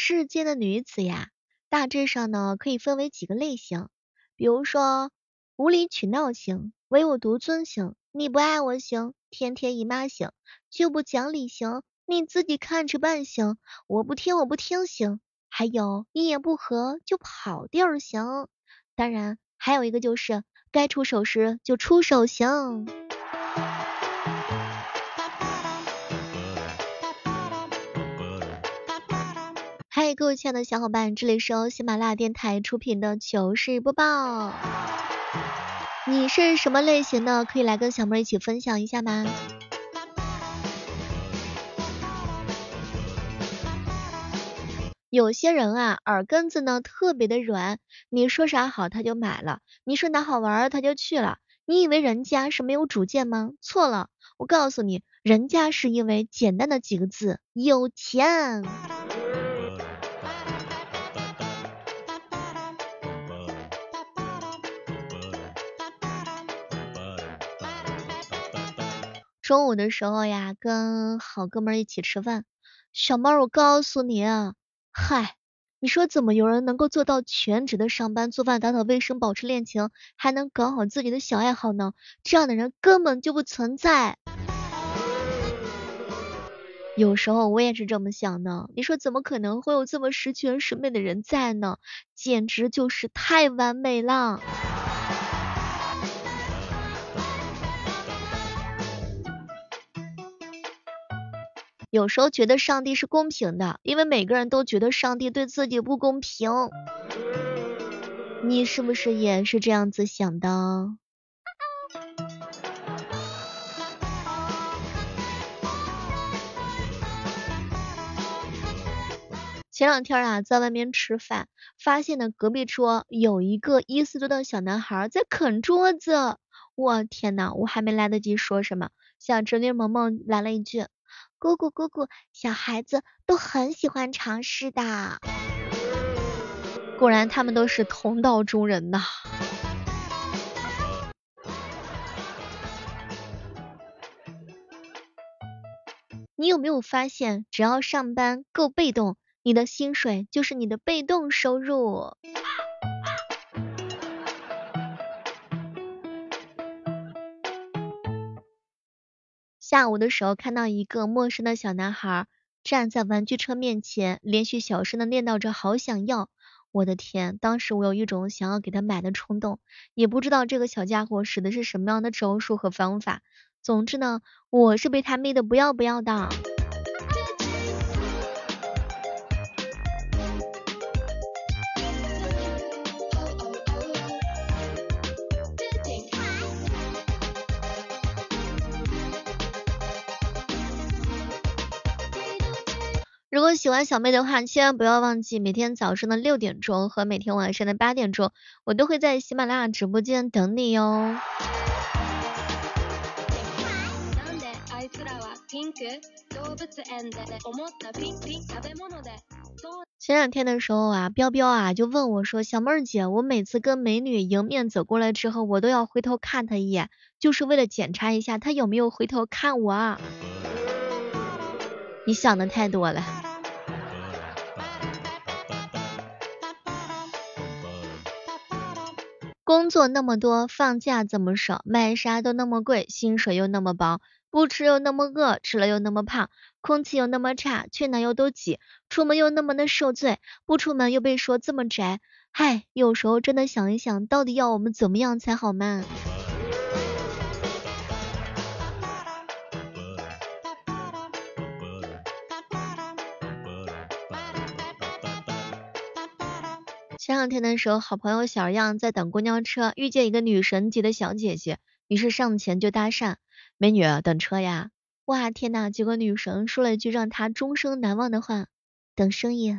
世间的女子呀，大致上呢可以分为几个类型，比如说无理取闹型、唯我独尊型、你不爱我型、天天姨妈型、就不讲理型、你自己看着办型、我不听我不听型，还有一言不合就跑地儿型。当然还有一个就是该出手时就出手型。嗨，各位亲爱的小伙伴，这里是由喜马拉雅电台出品的糗事播报。你是什么类型的？可以来跟小妹一起分享一下吗？有些人啊，耳根子呢特别的软，你说啥好他就买了，你说哪好玩他就去了。你以为人家是没有主见吗？错了，我告诉你，人家是因为简单的几个字，有钱。中午的时候呀，跟好哥们儿一起吃饭，小猫，我告诉你，嗨，你说怎么有人能够做到全职的上班、做饭、打扫卫生、保持恋情，还能搞好自己的小爱好呢？这样的人根本就不存在。有时候我也是这么想的，你说怎么可能会有这么十全十美的人在呢？简直就是太完美了。有时候觉得上帝是公平的，因为每个人都觉得上帝对自己不公平。你是不是也是这样子想的？前两天啊，在外面吃饭，发现呢隔壁桌有一个一岁多的小男孩在啃桌子。我天呐，我还没来得及说什么，小侄女萌萌来了一句。姑姑姑姑，小孩子都很喜欢尝试的。果然，他们都是同道中人呐。你有没有发现，只要上班够被动，你的薪水就是你的被动收入？下午的时候，看到一个陌生的小男孩站在玩具车面前，连续小声的念叨着“好想要”。我的天，当时我有一种想要给他买的冲动，也不知道这个小家伙使的是什么样的招数和方法。总之呢，我是被他迷得不要不要的。如果喜欢小妹的话，千万不要忘记每天早上的六点钟和每天晚上的八点钟，我都会在喜马拉雅直播间等你哟。前两天的时候啊，彪彪啊就问我说：“小妹儿姐，我每次跟美女迎面走过来之后，我都要回头看她一眼，就是为了检查一下她有没有回头看我。”你想的太多了。工作那么多，放假这么少，买啥都那么贵，薪水又那么薄，不吃又那么饿，吃了又那么胖，空气又那么差，去哪又都挤，出门又那么的受罪，不出门又被说这么宅。嗨，有时候真的想一想，到底要我们怎么样才好嘛？前两天的时候，好朋友小样在等公交车，遇见一个女神级的小姐姐，于是上前就搭讪：“美女，等车呀！”哇，天呐！结果女神说了一句让他终生难忘的话：“等生意。”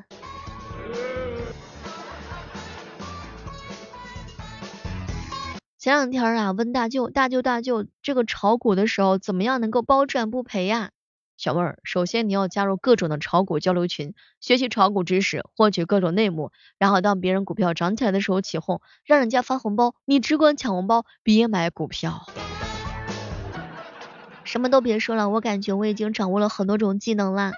前两天啊，问大舅，大舅大舅，这个炒股的时候怎么样能够包赚不赔呀？小妹儿，首先你要加入各种的炒股交流群，学习炒股知识，获取各种内幕，然后当别人股票涨起来的时候起哄，让人家发红包，你只管抢红包，别买股票。什么都别说了，我感觉我已经掌握了很多种技能啦。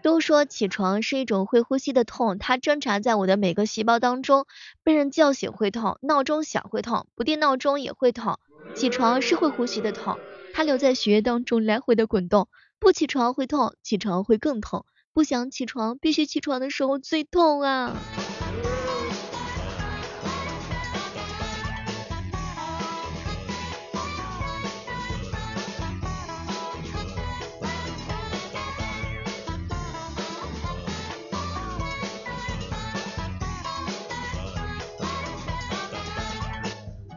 都说起床是一种会呼吸的痛，它挣扎在我的每个细胞当中。被人叫醒会痛，闹钟响会痛，不定闹钟也会痛。起床是会呼吸的痛，它留在血液当中来回的滚动。不起床会痛，起床会更痛。不想起床，必须起床的时候最痛啊。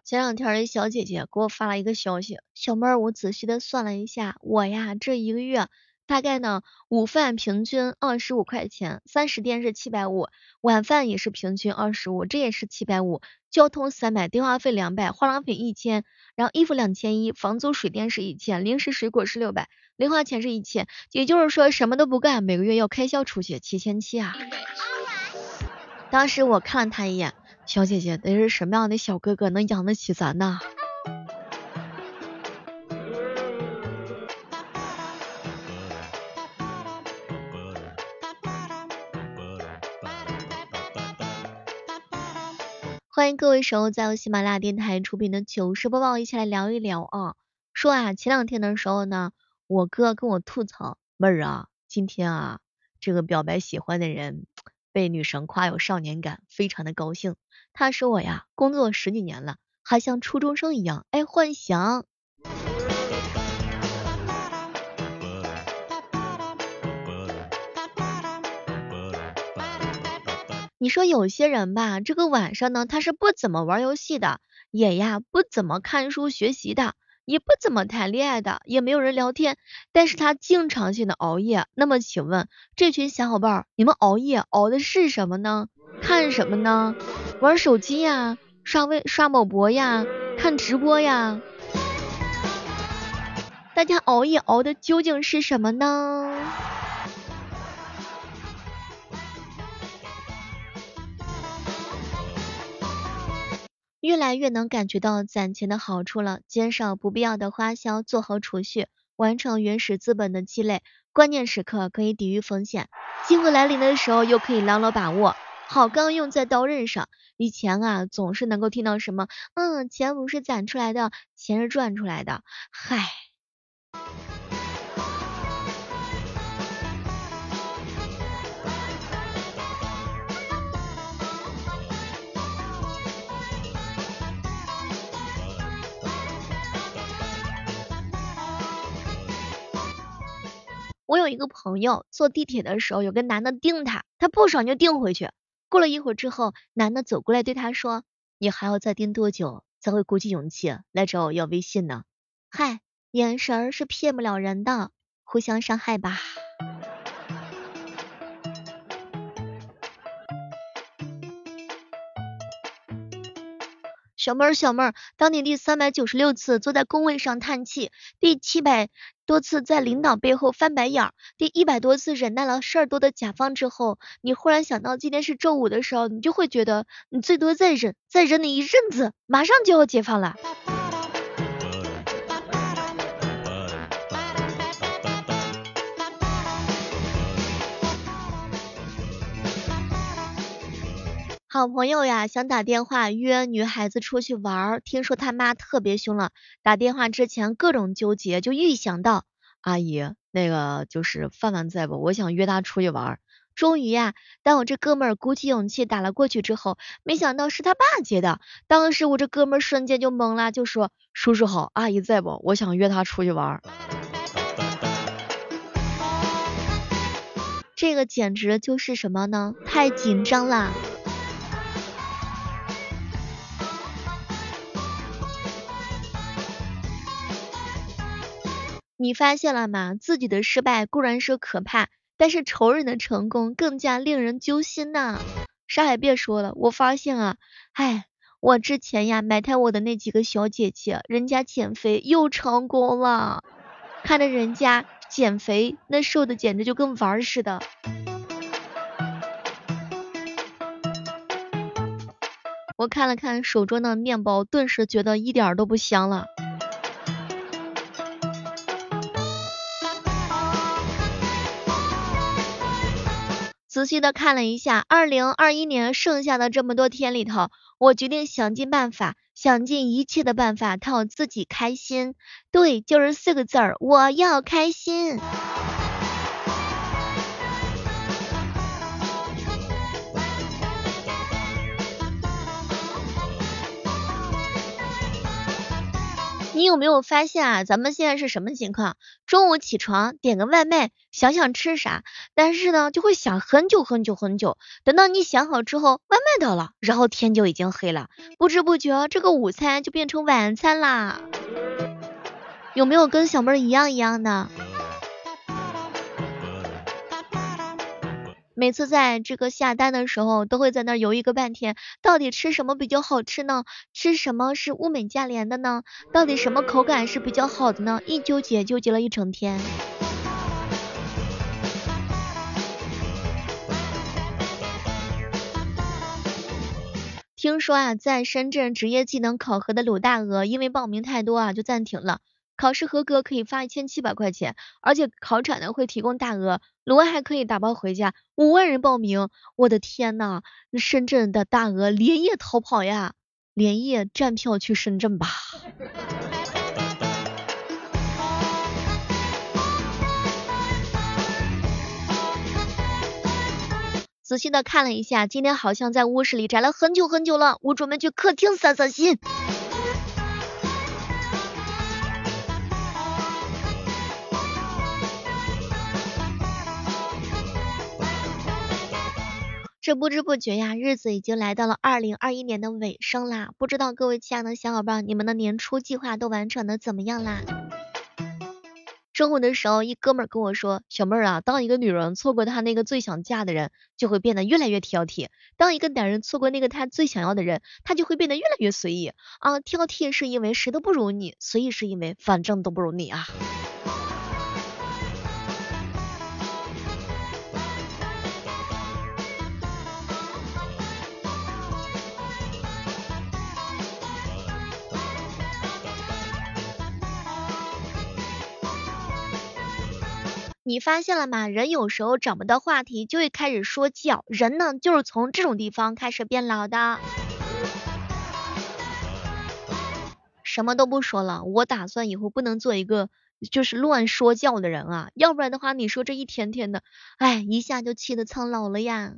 前两天一小姐姐给我发了一个消息，小妹儿，我仔细的算了一下，我呀这一个月大概呢午饭平均二十五块钱，三十天是七百五，晚饭也是平均二十五，这也是七百五，交通三百，电话费两百，化妆品一千，然后衣服两千一，房租水电是一千，零食水果是六百，零花钱是一千，也就是说什么都不干，每个月要开销出去七千七啊。当时我看了他一眼。小姐姐，得是什么样的小哥哥能养得起咱呢？欢迎各位守候在喜马拉雅电台出品的糗事播报，一起来聊一聊啊。说啊，前两天的时候呢，我哥跟我吐槽，妹儿啊，今天啊，这个表白喜欢的人。被女神夸有少年感，非常的高兴。他说我呀，工作十几年了，还像初中生一样爱幻想。你说有些人吧，这个晚上呢，他是不怎么玩游戏的，也呀不怎么看书学习的。也不怎么谈恋爱的，也没有人聊天，但是他经常性的熬夜。那么请问这群小伙伴，你们熬夜熬的是什么呢？看什么呢？玩手机呀，刷微刷某博呀，看直播呀？大家熬夜熬的究竟是什么呢？越来越能感觉到攒钱的好处了，减少不必要的花销，做好储蓄，完成原始资本的积累，关键时刻可以抵御风险，机会来临的时候又可以牢牢把握。好钢用在刀刃上，以前啊总是能够听到什么，嗯，钱不是攒出来的，钱是赚出来的，嗨。我有一个朋友坐地铁的时候，有个男的盯他，他不爽就盯回去。过了一会儿之后，男的走过来对他说：“你还要再盯多久才会鼓起勇气来找我要微信呢？”嗨，眼神是骗不了人的，互相伤害吧。小妹儿，小妹儿，当你第三百九十六次坐在工位上叹气，第七百多次在领导背后翻白眼儿，第一百多次忍耐了事儿多的甲方之后，你忽然想到今天是周五的时候，你就会觉得你最多再忍，再忍你一阵子，马上就要解放了。好朋友呀，想打电话约女孩子出去玩儿，听说他妈特别凶了，打电话之前各种纠结，就预想到阿姨那个就是范范在不？我想约他出去玩儿。终于呀，当我这哥们儿鼓起勇气打了过去之后，没想到是他爸接的，当时我这哥们儿瞬间就懵了，就说叔叔好，阿姨在不？我想约他出去玩儿。这个简直就是什么呢？太紧张了。你发现了吗？自己的失败固然是可怕，但是仇人的成功更加令人揪心呐。啥也别说了，我发现啊，哎，我之前呀埋汰我的那几个小姐姐，人家减肥又成功了，看着人家减肥那瘦的简直就跟玩儿似的。我看了看手中的面包，顿时觉得一点都不香了。细的看了一下，二零二一年剩下的这么多天里头，我决定想尽办法，想尽一切的办法，讨自己开心。对，就是四个字儿，我要开心。你有没有发现啊？咱们现在是什么情况？中午起床点个外卖，想想吃啥，但是呢就会想很久很久很久。等到你想好之后，外卖到了，然后天就已经黑了，不知不觉这个午餐就变成晚餐啦。有没有跟小妹儿一样一样的？每次在这个下单的时候，都会在那犹豫个半天，到底吃什么比较好吃呢？吃什么是物美价廉的呢？到底什么口感是比较好的呢？一纠结纠结了一整天。听说啊，在深圳职业技能考核的鲁大鹅，因为报名太多啊，就暂停了。考试合格可以发一千七百块钱，而且考场呢会提供大额，鲁安还可以打包回家。五万人报名，我的天呐，深圳的大鹅连夜逃跑呀，连夜站票去深圳吧。仔细的看了一下，今天好像在卧室里宅了很久很久了，我准备去客厅散散心。这不知不觉呀，日子已经来到了二零二一年的尾声啦。不知道各位亲爱的小伙伴，你们的年初计划都完成的怎么样啦？中午的时候，一哥们跟我说，小妹儿啊，当一个女人错过她那个最想嫁的人，就会变得越来越挑剔；当一个男人错过那个他最想要的人，他就会变得越来越随意啊。挑剔是因为谁都不如你，随意是因为反正都不如你啊。你发现了吗？人有时候找不到话题，就会开始说教。人呢，就是从这种地方开始变老的。什么都不说了，我打算以后不能做一个就是乱说教的人啊，要不然的话，你说这一天天的，哎，一下就气得苍老了呀。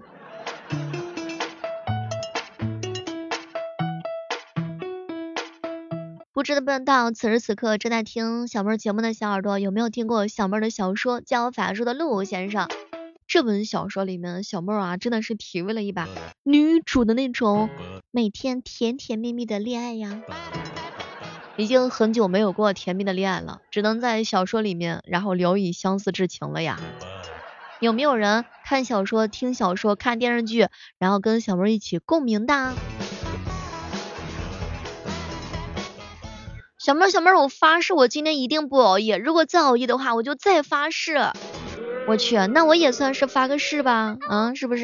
不知道此时此刻正在听小妹儿节目的小耳朵有没有听过小妹儿的小说《教法术的陆先生》？这本小说里面，小妹儿啊真的是体味了一把女主的那种每天甜甜蜜蜜的恋爱呀。已经很久没有过甜蜜的恋爱了，只能在小说里面然后聊以相思之情了呀。有没有人看小说、听小说、看电视剧，然后跟小妹儿一起共鸣的？小妹儿，小妹儿，我发誓，我今天一定不熬夜。如果再熬夜的话，我就再发誓。我去，那我也算是发个誓吧，嗯，是不是？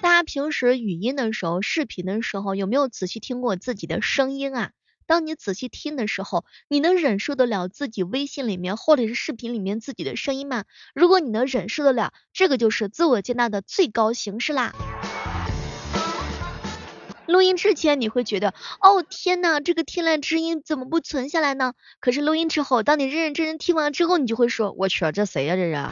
大家平时语音的时候、视频的时候，有没有仔细听过自己的声音啊？当你仔细听的时候，你能忍受得了自己微信里面或者是视频里面自己的声音吗？如果你能忍受得了，这个就是自我接纳的最高形式啦。录音之前你会觉得，哦天呐，这个天籁之音怎么不存下来呢？可是录音之后，当你认认真真听完之后，你就会说，我去，这谁呀这是？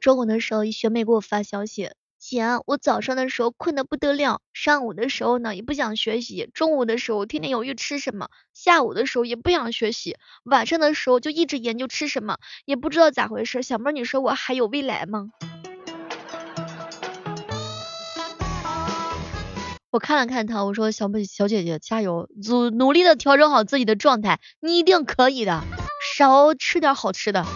中午的时候，一学妹给我发消息。姐，我早上的时候困得不得了，上午的时候呢也不想学习，中午的时候天天犹豫吃什么，下午的时候也不想学习，晚上的时候就一直研究吃什么，也不知道咋回事。小妹，你说我还有未来吗？我看了看他，我说小妹小姐姐加油，努努力的调整好自己的状态，你一定可以的，少吃点好吃的。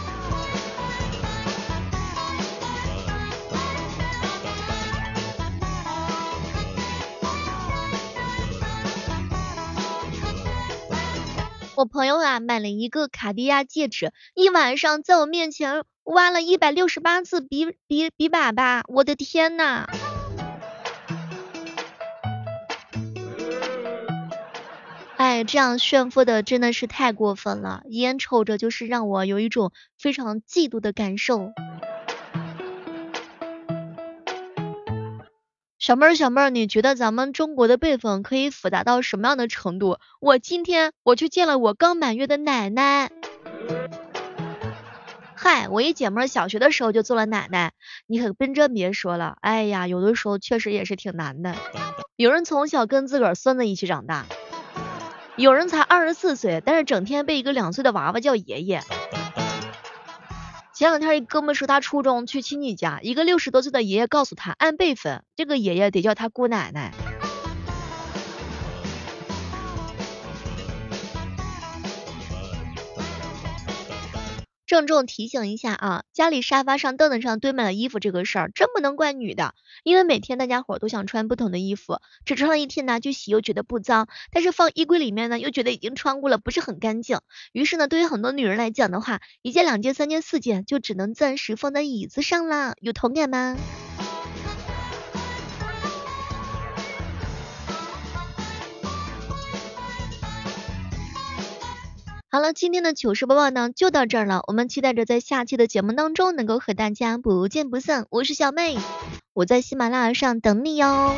我朋友啊买了一个卡地亚戒指，一晚上在我面前挖了一百六十八次比比比粑粑，我的天呐！哎，这样炫富的真的是太过分了，眼瞅着就是让我有一种非常嫉妒的感受。小妹儿，小妹儿，你觉得咱们中国的辈分可以复杂到什么样的程度？我今天我去见了我刚满月的奶奶。嗨，我一姐妹小学的时候就做了奶奶，你可真真别说了，哎呀，有的时候确实也是挺难的。有人从小跟自个儿孙子一起长大，有人才二十四岁，但是整天被一个两岁的娃娃叫爷爷。前两天一哥们说他初中去亲戚家，一个六十多岁的爷爷告诉他，按辈分，这个爷爷得叫他姑奶奶。郑重提醒一下啊，家里沙发上、凳子上堆满了衣服这个事儿，真不能怪女的，因为每天大家伙都想穿不同的衣服，只穿了一天呢，就洗又觉得不脏，但是放衣柜里面呢又觉得已经穿过了不是很干净，于是呢对于很多女人来讲的话，一件、两件、三件、四件就只能暂时放在椅子上啦，有同感吗？好了，今天的糗事播报呢就到这儿了，我们期待着在下期的节目当中能够和大家不见不散。我是小妹，我在喜马拉雅上等你哟。